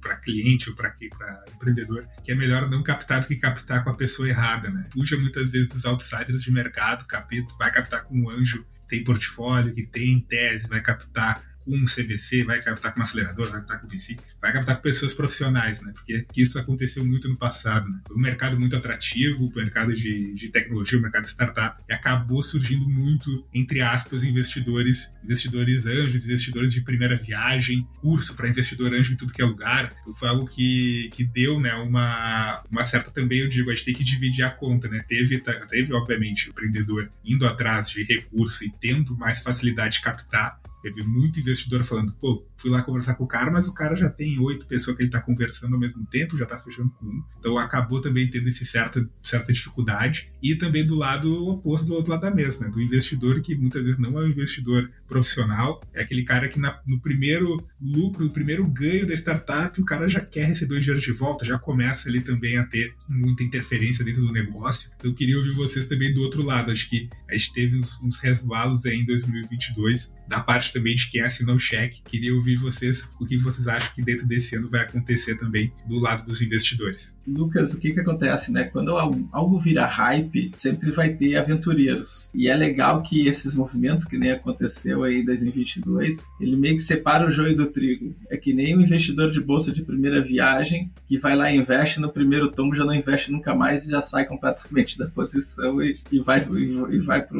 para cliente ou para empreendedor, que é melhor não captar do que captar com a pessoa errada, né? Puxa muitas vezes os outsiders de mercado, capito, vai captar com um anjo que tem portfólio, que tem tese, vai captar um CVC, vai captar com uma aceleradora, vai captar com VC, vai captar com pessoas profissionais, né? Porque isso aconteceu muito no passado, né? Um mercado muito atrativo, o mercado de, de tecnologia, o mercado de startup, e acabou surgindo muito, entre aspas, investidores, investidores anjos, investidores de primeira viagem, curso para investidor anjo em tudo que é lugar. Então foi algo que, que deu, né, uma, uma certa também, eu digo, a gente tem que dividir a conta, né? Teve, teve obviamente, o empreendedor indo atrás de recurso e tendo mais facilidade de captar, Teve muito investidor falando, pô, fui lá conversar com o cara, mas o cara já tem oito pessoas que ele está conversando ao mesmo tempo, já está fechando com um. Então acabou também tendo esse certa, certa dificuldade. E também do lado oposto, do outro lado da mesa, né? Do investidor que muitas vezes não é um investidor profissional, é aquele cara que na, no primeiro lucro, no primeiro ganho da startup, o cara já quer receber o dinheiro de volta, já começa ali também a ter muita interferência dentro do negócio. Então eu queria ouvir vocês também do outro lado. Acho que a gente teve uns, uns resvalos aí em 2022 da parte também de quem assinou o cheque. Queria ouvir vocês o que vocês acham que dentro desse ano vai acontecer também do lado dos investidores. Lucas, o que que acontece, né? Quando algo vira hype, sempre vai ter aventureiros. E é legal que esses movimentos, que nem aconteceu aí em 2022, ele meio que separa o joio do trigo. É que nem um investidor de bolsa de primeira viagem que vai lá e investe no primeiro tombo, já não investe nunca mais e já sai completamente da posição e, e vai, e, e vai para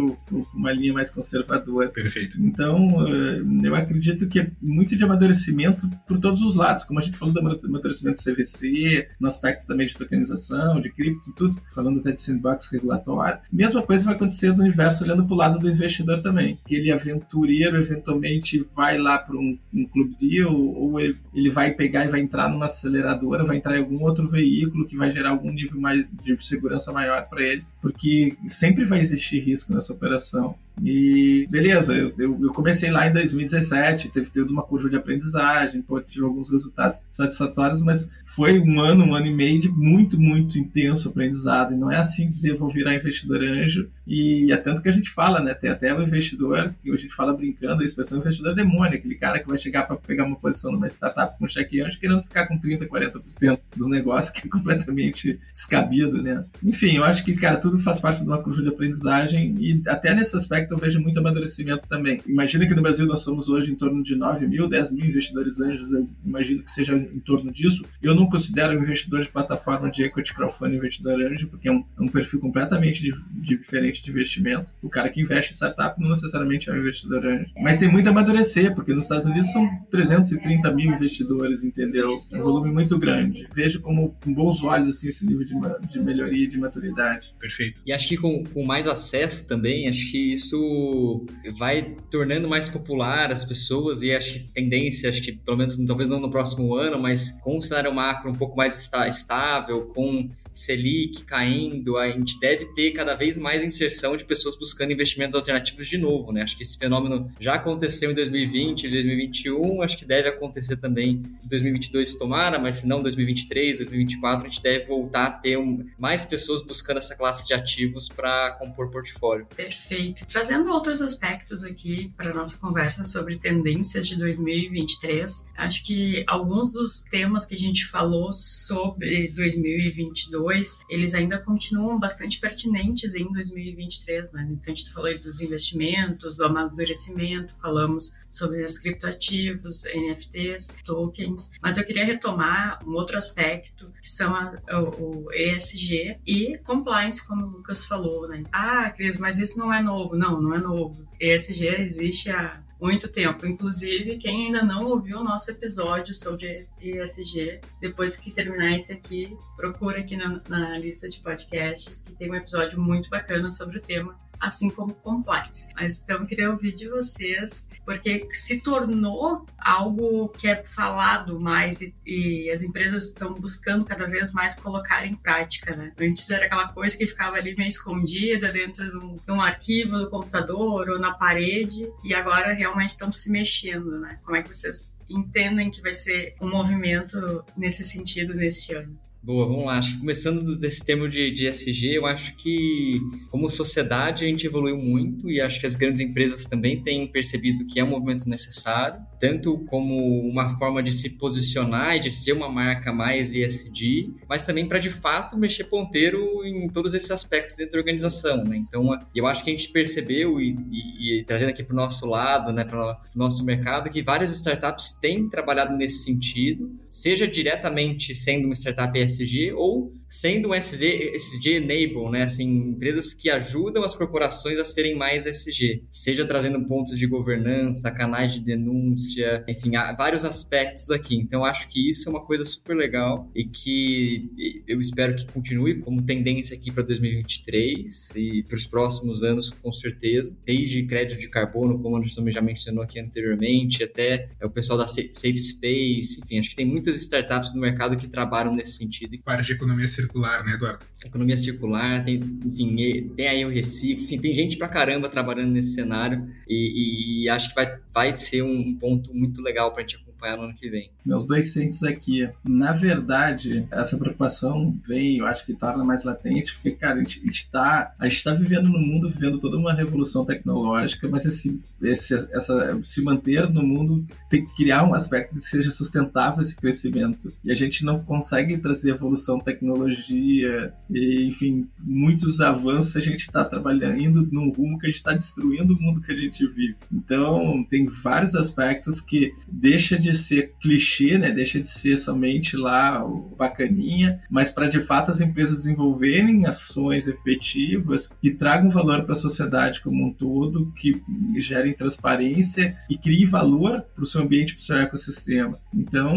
uma linha mais conservadora. Perfeito. Então, eh, eu acredito que é muito de amadurecimento por todos os lados, como a gente falou do amadurecimento do CVC, no aspecto também de tokenização, de cripto, tudo, falando até de sandbox regulatório. Mesma coisa vai acontecer no universo olhando para o lado do investidor também. Aquele aventureiro eventualmente vai lá para um, um clube deal ou ele, ele vai pegar e vai entrar numa aceleradora, vai entrar em algum outro veículo que vai gerar algum nível mais de segurança maior para ele, porque sempre vai existir risco nessa operação. E beleza, eu, eu, eu, comecei lá em 2017, teve toda uma curva de aprendizagem, pô, tive alguns resultados satisfatórios, mas foi um ano, um ano e meio de muito, muito intenso aprendizado. E não é assim dizer vou virar investidor anjo. E é tanto que a gente fala, né? Tem até o investidor, que a gente fala brincando, a expressão investidor demônio, aquele cara que vai chegar para pegar uma posição numa startup com cheque anjo querendo ficar com 30%, 40% do negócio, que é completamente descabido, né? Enfim, eu acho que, cara, tudo faz parte de uma curva de aprendizagem e até nesse aspecto eu vejo muito amadurecimento também. Imagina que no Brasil nós somos hoje em torno de 9 mil, 10 mil investidores anjos, eu imagino que seja em torno disso. Eu não considero um investidor de plataforma de equity crowdfunding investidor anjo, porque é um, é um perfil completamente de, de diferente de investimento. O cara que investe em startup não necessariamente é um investidor anjo. Mas tem muito a amadurecer, porque nos Estados Unidos são 330 mil investidores, entendeu? É um volume muito grande. Vejo como com bons olhos assim, esse nível de, de melhoria e de maturidade. Perfeito. E acho que com, com mais acesso também, acho que isso vai tornando mais popular as pessoas e acho que tendência, acho que pelo menos talvez não no próximo ano, mas com o cenário macro um pouco mais estável, com Selic caindo, a gente deve ter cada vez mais inserção de pessoas buscando investimentos alternativos de novo, né? Acho que esse fenômeno já aconteceu em 2020, 2021, acho que deve acontecer também em 2022 se tomara, mas se não 2023, 2024, a gente deve voltar a ter um, mais pessoas buscando essa classe de ativos para compor portfólio. Perfeito. Trazendo outros aspectos aqui para nossa conversa sobre tendências de 2023, acho que alguns dos temas que a gente falou sobre 2022 2022, eles ainda continuam bastante pertinentes em 2023, né? Então a gente falou dos investimentos, do amadurecimento, falamos sobre os criptoativos, NFTs, tokens, mas eu queria retomar um outro aspecto que são a, o, o, ESG e compliance, como o Lucas falou, né? Ah, Cris, mas isso não é novo. Não, não é novo. ESG existe há muito tempo. Inclusive, quem ainda não ouviu o nosso episódio sobre ESG, depois que terminar esse aqui, procura aqui na, na lista de podcasts, que tem um episódio muito bacana sobre o tema assim como compliance. Mas então eu queria ouvir de vocês, porque se tornou algo que é falado mais e, e, as empresas estão buscando cada vez mais colocar em prática, né? Antes era aquela coisa que ficava ali meio escondida dentro de um, de um arquivo do computador ou na parede e agora realmente estão se mexendo, né? Como é que vocês entendem que vai ser um movimento nesse sentido nesse ano? Boa, vamos lá. Acho que começando desse termo de, de SG, eu acho que como sociedade a gente evoluiu muito e acho que as grandes empresas também têm percebido que é um movimento necessário, tanto como uma forma de se posicionar e de ser uma marca mais ESG, mas também para de fato mexer ponteiro em todos esses aspectos dentro da organização. Né? Então, eu acho que a gente percebeu e, e, e trazendo aqui para o nosso lado, né, para o nosso mercado, que várias startups têm trabalhado nesse sentido, seja diretamente sendo uma startup ESG ESG ou sendo um SG, SG Enable, né? Assim, empresas que ajudam as corporações a serem mais ESG, seja trazendo pontos de governança, canais de denúncia, enfim, há vários aspectos aqui. Então, acho que isso é uma coisa super legal e que eu espero que continue como tendência aqui para 2023 e para os próximos anos, com certeza. Desde crédito de carbono, como o Anderson já mencionou aqui anteriormente, até o pessoal da Safe Space, enfim, acho que tem muitas startups no mercado que trabalham nesse sentido sentido. Parte de economia circular, né, Eduardo? Economia circular, tem, enfim, tem aí o reciclo, enfim, tem gente pra caramba trabalhando nesse cenário e, e acho que vai, vai ser um ponto muito legal pra gente acompanhar no ano que vem. Meus dois centos aqui. Na verdade, essa preocupação vem, eu acho que torna mais latente, porque, cara, a gente, a gente, tá, a gente tá vivendo no mundo, vivendo toda uma revolução tecnológica, mas esse, esse, essa, se manter no mundo tem que criar um aspecto que seja sustentável esse crescimento. E a gente não consegue trazer evolução, tecnologia, e, enfim, muitos avanços a gente está trabalhando indo num rumo que a gente está destruindo o mundo que a gente vive. Então, tem vários aspectos que deixa de de ser clichê, né? Deixa de ser somente lá o bacaninha, mas para de fato as empresas desenvolverem ações efetivas que tragam valor para a sociedade como um todo, que gerem transparência e criem valor para o seu ambiente, para o seu ecossistema. Então,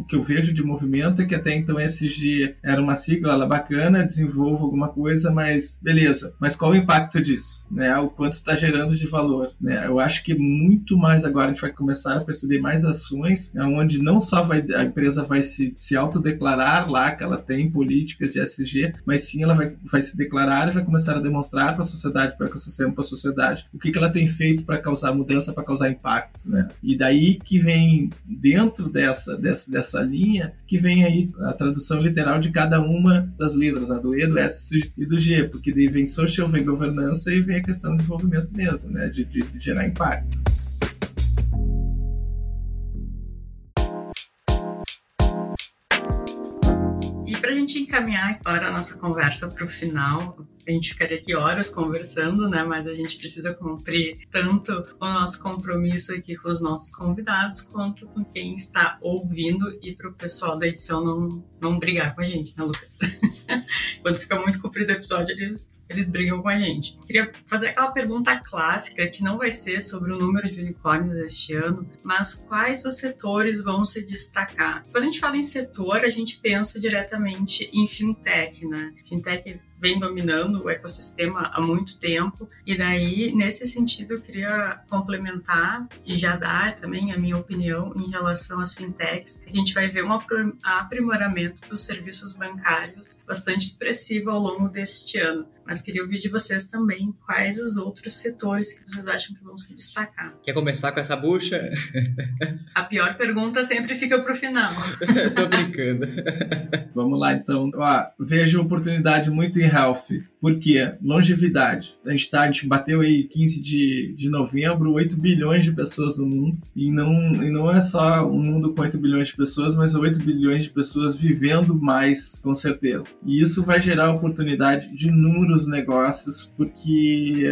o que eu vejo de movimento é que até então SG era uma sigla ela bacana, desenvolva alguma coisa, mas beleza. Mas qual o impacto disso? Né? O quanto está gerando de valor? Né? Eu acho que muito mais agora a gente vai começar a perceber mais ações ações, né, onde não só vai, a empresa vai se, se autodeclarar lá que ela tem políticas de SG, mas sim ela vai, vai se declarar e vai começar a demonstrar para a sociedade, para o ecossistema, para a sociedade, o que, que ela tem feito para causar mudança, para causar impacto. Né? E daí que vem, dentro dessa, dessa, dessa linha, que vem aí a tradução literal de cada uma das letras, né? do E, do S e do G, porque daí vem social, vem governança e vem a questão do desenvolvimento mesmo, né? de, de, de gerar impacto. Gente encaminhar agora a nossa conversa para o final, a gente ficaria aqui horas conversando, né? Mas a gente precisa cumprir tanto o nosso compromisso aqui com os nossos convidados, quanto com quem está ouvindo e para o pessoal da edição não, não brigar com a gente, né, Lucas? Quando fica muito comprido o episódio, eles eles brigam com a gente. Queria fazer aquela pergunta clássica, que não vai ser sobre o número de unicórnios este ano, mas quais os setores vão se destacar? Quando a gente fala em setor, a gente pensa diretamente em fintech, né? Fintech vem dominando o ecossistema há muito tempo. E daí, nesse sentido, eu queria complementar e já dar também a minha opinião em relação às fintechs. A gente vai ver um aprimoramento dos serviços bancários bastante expressivo ao longo deste ano mas queria ouvir de vocês também quais os outros setores que vocês acham que vão se destacar. Quer começar com essa bucha? A pior pergunta sempre fica para o final. Tô brincando. Vamos lá, então. Ó, vejo oportunidade muito em health. Por quê? Longevidade. A gente, tá, a gente bateu aí 15 de, de novembro, 8 bilhões de pessoas no mundo. E não, e não é só um mundo com 8 bilhões de pessoas, mas 8 bilhões de pessoas vivendo mais, com certeza. E isso vai gerar oportunidade de inúmeros os negócios, porque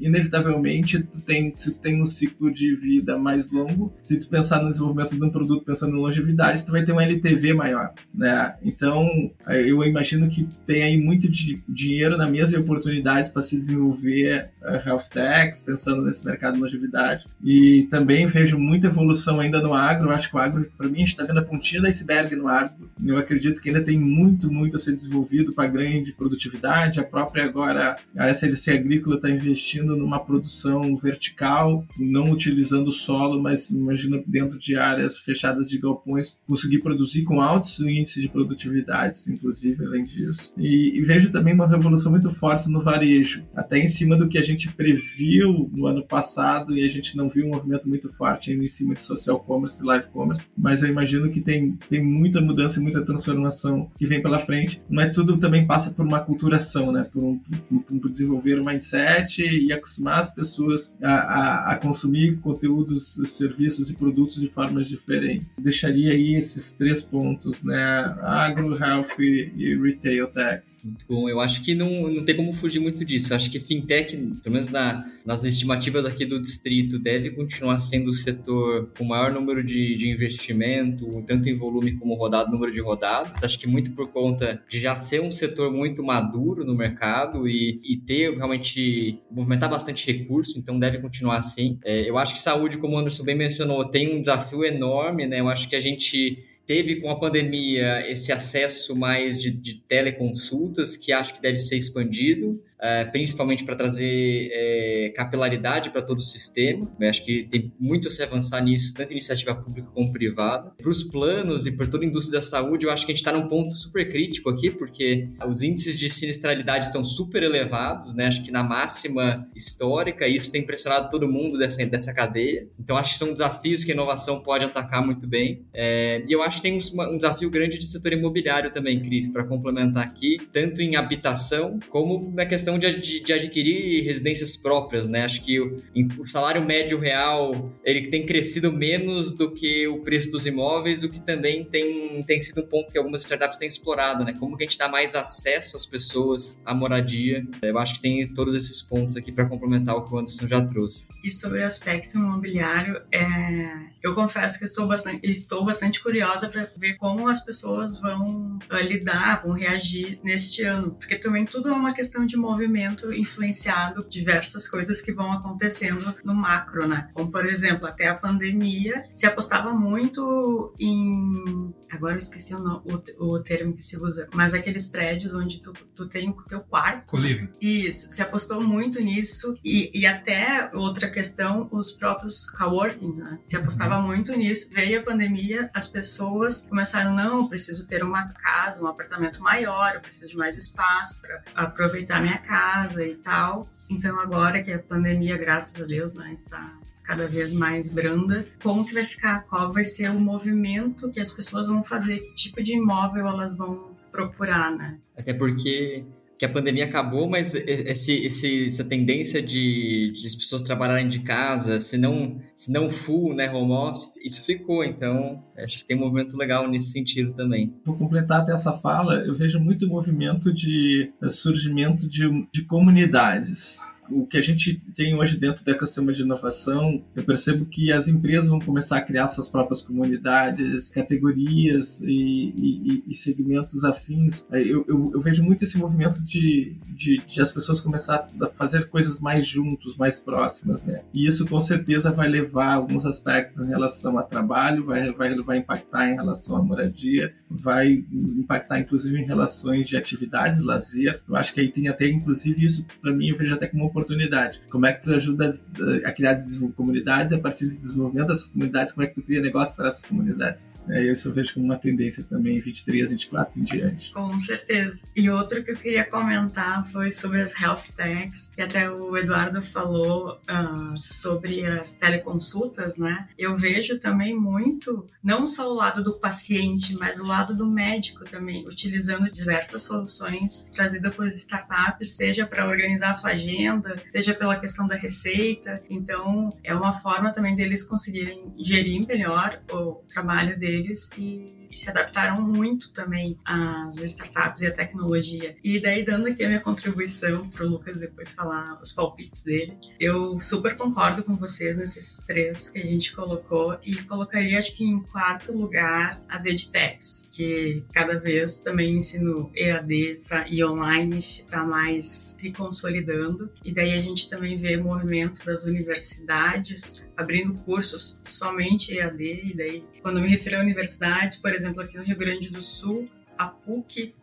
inevitavelmente tu tem, se tu tem um ciclo de vida mais longo, se tu pensar no desenvolvimento de um produto pensando em longevidade, tu vai ter um LTV maior, né? Então, eu imagino que tem aí muito de dinheiro na mesa e oportunidades para se desenvolver uh, health techs, pensando nesse mercado de longevidade. E também vejo muita evolução ainda no agro, eu acho que o agro, para mim, a gente está vendo a pontinha da iceberg no agro. Eu acredito que ainda tem muito, muito a ser desenvolvido para grande produtividade, a própria agora a SLC Agrícola está investindo numa produção vertical, não utilizando solo, mas imagina dentro de áreas fechadas de galpões, conseguir produzir com altos índices de produtividade, inclusive, além disso. E, e vejo também uma revolução muito muito forte no varejo, até em cima do que a gente previu no ano passado e a gente não viu um movimento muito forte em cima de social commerce e live commerce, mas eu imagino que tem, tem muita mudança e muita transformação que vem pela frente, mas tudo também passa por uma culturação, né? por, um, por, por desenvolver o um mindset e acostumar as pessoas a, a, a consumir conteúdos, serviços e produtos de formas diferentes. Deixaria aí esses três pontos, né? Agro, health e retail tax. Muito bom. Eu acho que não, não tem como fugir muito disso. Acho que fintech, pelo menos na, nas estimativas aqui do distrito, deve continuar sendo o setor com maior número de, de investimento, tanto em volume como rodado, número de rodadas. Acho que muito por conta de já ser um setor muito maduro no mercado e, e ter realmente movimentar bastante recurso, então deve continuar assim. É, eu acho que saúde, como o Anderson bem mencionou, tem um desafio enorme, né? Eu acho que a gente teve com a pandemia esse acesso mais de, de teleconsultas, que acho que deve ser expandido é, principalmente para trazer é, capilaridade para todo o sistema. Eu acho que tem muito a se avançar nisso, tanto iniciativa pública como privada. Para os planos e por toda a indústria da saúde, eu acho que a gente está num ponto super crítico aqui, porque os índices de sinistralidade estão super elevados, né? Acho que na máxima histórica, e isso tem impressionado todo mundo dessa, dessa cadeia. Então, acho que são desafios que a inovação pode atacar muito bem. É, e eu acho que tem um, um desafio grande de setor imobiliário também, Cris, para complementar aqui, tanto em habitação como na questão questão de, de, de, adquirir residências próprias, né? Acho que o, o, salário médio real ele tem crescido menos do que o preço dos imóveis, o que também tem, tem sido um ponto que algumas startups têm explorado, né? Como que a gente dá mais acesso às pessoas à moradia. Eu acho que tem todos esses pontos aqui para complementar o que o Anderson já trouxe. E sobre o aspecto imobiliário, é... eu confesso que eu bastante, estou bastante curiosa para ver como as pessoas vão uh, lidar, vão reagir neste ano, porque também tudo é uma questão de movimento movimento influenciado diversas coisas que vão acontecendo no macro, né? Como, por exemplo, até a pandemia se apostava muito em... Agora eu esqueci o, o, o termo que se usa, mas aqueles prédios onde tu, tu tem o teu quarto. Colívio. Isso, se apostou muito nisso e, e até outra questão, os próprios coworking, né? Se apostava uhum. muito nisso. Veio a pandemia, as pessoas começaram, não, preciso ter uma casa, um apartamento maior, eu preciso de mais espaço para aproveitar minha casa e tal. Então agora que a pandemia, graças a Deus, né, está cada vez mais branda, como que vai ficar? Qual vai ser o movimento que as pessoas vão fazer? Que tipo de imóvel elas vão procurar, né? Até porque que a pandemia acabou, mas esse, esse, essa tendência de, de as pessoas trabalharem de casa, se não, se não full, né, home office, isso ficou. Então, acho que tem um movimento legal nesse sentido também. Vou completar até essa fala, eu vejo muito movimento de surgimento de, de comunidades o que a gente tem hoje dentro do ecossistema de inovação, eu percebo que as empresas vão começar a criar suas próprias comunidades, categorias e, e, e segmentos afins. Eu, eu, eu, vejo muito esse movimento de, de, de, as pessoas começar a fazer coisas mais juntos, mais próximas, né? E isso com certeza vai levar alguns aspectos em relação a trabalho, vai, vai, vai impactar em relação à moradia, vai impactar inclusive em relações de atividades, lazer. Eu acho que aí tem até inclusive isso para mim eu vejo até como oportunidade. Como é que tu ajuda a criar comunidades e a partir do desenvolvimento dessas comunidades, como é que tu cria negócio para essas comunidades? É, isso eu vejo como uma tendência também 23, 24 em diante. Com certeza. E outro que eu queria comentar foi sobre as health techs, que até o Eduardo falou uh, sobre as teleconsultas, né? Eu vejo também muito, não só o lado do paciente, mas o lado do médico também, utilizando diversas soluções trazidas por startups, seja para organizar a sua agenda, seja pela questão da receita. Então, é uma forma também deles conseguirem gerir melhor o trabalho deles e e se adaptaram muito também às startups e à tecnologia. E daí, dando aqui a minha contribuição para o Lucas depois falar os palpites dele, eu super concordo com vocês nesses três que a gente colocou e colocaria, acho que em quarto lugar, as edtechs, que cada vez também o ensino EAD tá, e online está mais se consolidando. E daí a gente também vê movimento das universidades abrindo cursos somente EAD, e daí, quando me refiro a universidades, por exemplo, aqui no Rio Grande do Sul, a PUC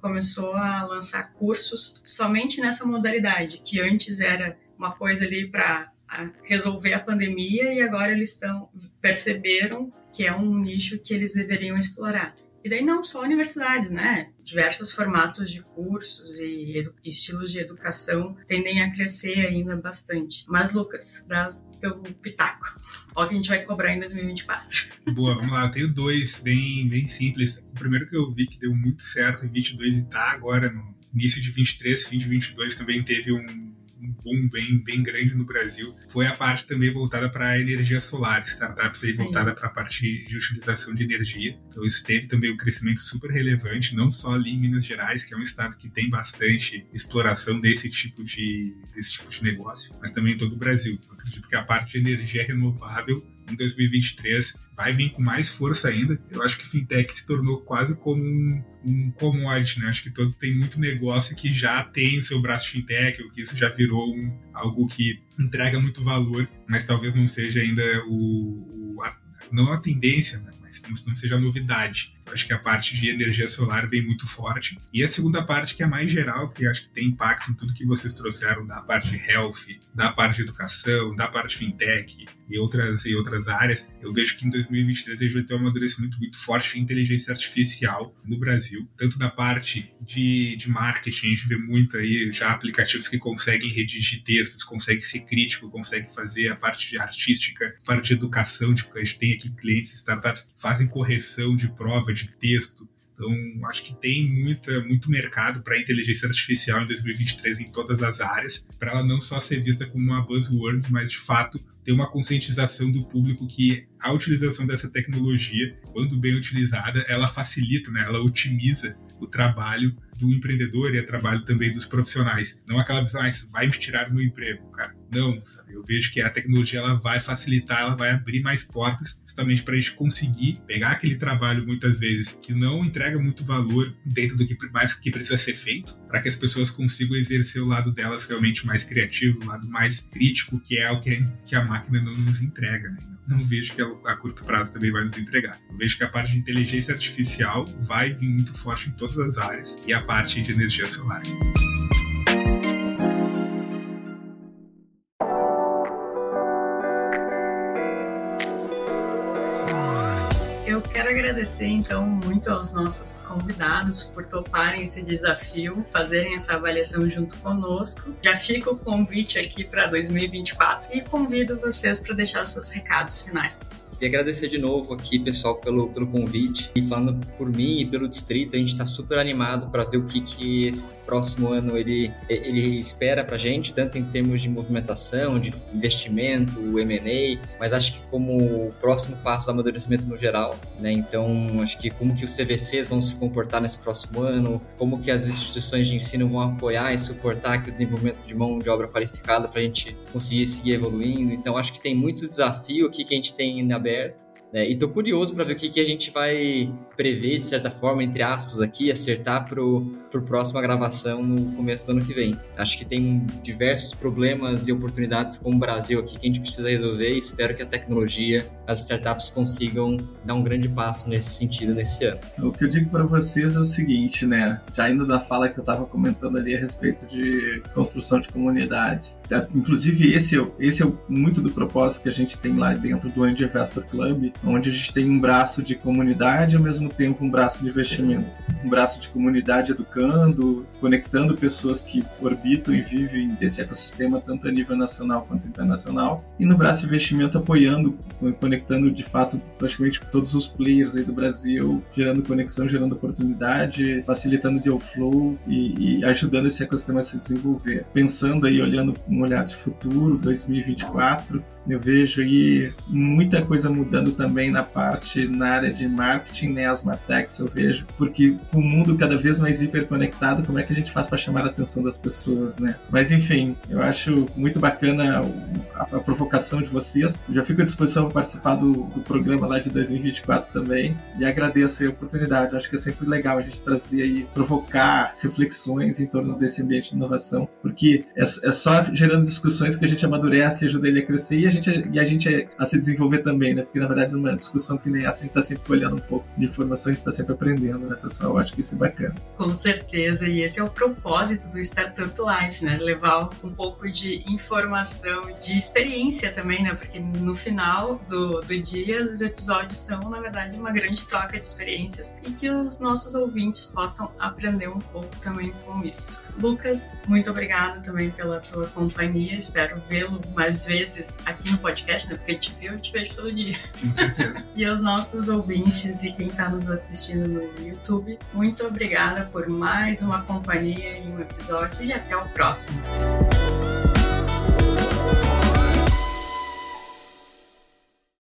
começou a lançar cursos somente nessa modalidade, que antes era uma coisa ali para resolver a pandemia e agora eles estão perceberam que é um nicho que eles deveriam explorar. E daí não só universidades, né? Diversos formatos de cursos e estilos de educação tendem a crescer ainda bastante. Mas, Lucas, dá teu pitaco. Olha o que a gente vai cobrar em 2024. Boa, vamos lá. Eu tenho dois bem, bem simples. O primeiro que eu vi que deu muito certo em 22 e tá agora no início de 23, fim de 22 também teve um um boom bem, bem grande no Brasil, foi a parte também voltada para a energia solar, startups aí voltada para a parte de utilização de energia. Então isso teve também um crescimento super relevante, não só ali em Minas Gerais, que é um estado que tem bastante exploração desse tipo de, desse tipo de negócio, mas também em todo o Brasil. Eu acredito que a parte de energia renovável em 2023 vai vir com mais força ainda. Eu acho que fintech se tornou quase como um, um commodity, né? Acho que todo tem muito negócio que já tem seu braço fintech, ou que isso já virou um, algo que entrega muito valor, mas talvez não seja ainda o, o a, não a tendência, né? mas não, não seja novidade. Acho que a parte de energia solar vem muito forte. E a segunda parte, que é mais geral, que acho que tem impacto em tudo que vocês trouxeram da parte de health, da parte de educação, da parte fintech e outras, e outras áreas, eu vejo que em 2023 a gente vai ter um amadurecimento muito forte de inteligência artificial no Brasil, tanto na parte de, de marketing, a gente vê muito aí já aplicativos que conseguem redigir textos, conseguem ser crítico, conseguem fazer a parte de artística, a parte de educação, tipo, a gente tem aqui clientes, startups que fazem correção de prova de texto. Então, acho que tem muita, muito mercado para inteligência artificial em 2023 em todas as áreas, para ela não só ser vista como uma buzzword, mas de fato ter uma conscientização do público que a utilização dessa tecnologia, quando bem utilizada, ela facilita, né? ela otimiza o trabalho do empreendedor e o trabalho também dos profissionais. Não aquela visão, ah, isso vai me tirar do meu emprego, cara. Não, sabe? Eu vejo que a tecnologia ela vai facilitar, ela vai abrir mais portas, justamente para a gente conseguir pegar aquele trabalho muitas vezes que não entrega muito valor dentro do que mais que precisa ser feito, para que as pessoas consigam exercer o lado delas realmente mais criativo, o lado mais crítico, que é o que a máquina não nos entrega, né? Não vejo que a curto prazo também vai nos entregar. Eu vejo que a parte de inteligência artificial vai vir muito forte em todas as áreas e a parte de energia solar. Quero agradecer então muito aos nossos convidados por toparem esse desafio, fazerem essa avaliação junto conosco. Já fica o convite aqui para 2024 e convido vocês para deixar seus recados finais. E agradecer de novo aqui, pessoal, pelo, pelo convite. E falando por mim e pelo distrito, a gente está super animado para ver o que, que esse próximo ano ele, ele espera para a gente, tanto em termos de movimentação, de investimento, M&A, mas acho que como o próximo passo do amadurecimento no geral, né? Então, acho que como que os CVCs vão se comportar nesse próximo ano, como que as instituições de ensino vão apoiar e suportar que o desenvolvimento de mão de obra qualificada para a gente conseguir seguir evoluindo. Então, acho que tem muitos desafios aqui que a gente tem aberto né? E tô curioso para ver o que, que a gente vai prever, de certa forma, entre aspas, aqui, acertar pro, pro próxima gravação no começo do ano que vem. Acho que tem diversos problemas e oportunidades com o Brasil aqui que a gente precisa resolver e espero que a tecnologia, as startups consigam dar um grande passo nesse sentido nesse ano. O que eu digo para vocês é o seguinte, né? Já indo da fala que eu estava comentando ali a respeito de construção de comunidades. É, inclusive, esse, é, esse é muito do propósito que a gente tem lá dentro do Angel Investor Club, onde a gente tem um braço de comunidade e ao mesmo tempo um braço de investimento. Um braço de comunidade educando, conectando pessoas que orbitam e vivem desse ecossistema tanto a nível nacional quanto internacional. E no braço de investimento apoiando, conectando de fato praticamente todos os players aí do Brasil, gerando conexão, gerando oportunidade, facilitando o deal flow e, e ajudando esse ecossistema a se desenvolver. Pensando aí, olhando um olhar de futuro, 2024, eu vejo aí muita coisa mudando também também na parte, na área de marketing, né, as Martechs eu vejo, porque o mundo cada vez mais hiperconectado, como é que a gente faz para chamar a atenção das pessoas, né? Mas enfim, eu acho muito bacana a, a provocação de vocês. já fico à disposição para participar do, do, programa lá de 2024 também e agradeço a oportunidade. acho que é sempre legal a gente trazer aí, provocar reflexões em torno desse ambiente de inovação, porque é, é só gerando discussões que a gente amadurece, ajuda ele a crescer e a gente, e a gente a se desenvolver também, né? Porque na verdade numa discussão que nem essa, a gente está sempre olhando um pouco de informação, a gente está sempre aprendendo, né, pessoal? Eu acho que isso é bacana. Com certeza, e esse é o propósito do Startup Life, né? Levar um pouco de informação, de experiência também, né? Porque no final do, do dia, os episódios são, na verdade, uma grande troca de experiências e que os nossos ouvintes possam aprender um pouco também com isso. Lucas, muito obrigada também pela tua companhia. Espero vê-lo mais vezes aqui no podcast, né? Porque te vi, eu te vejo todo dia. Com certeza. e aos nossos ouvintes e quem está nos assistindo no YouTube, muito obrigada por mais uma companhia em um episódio e até o próximo.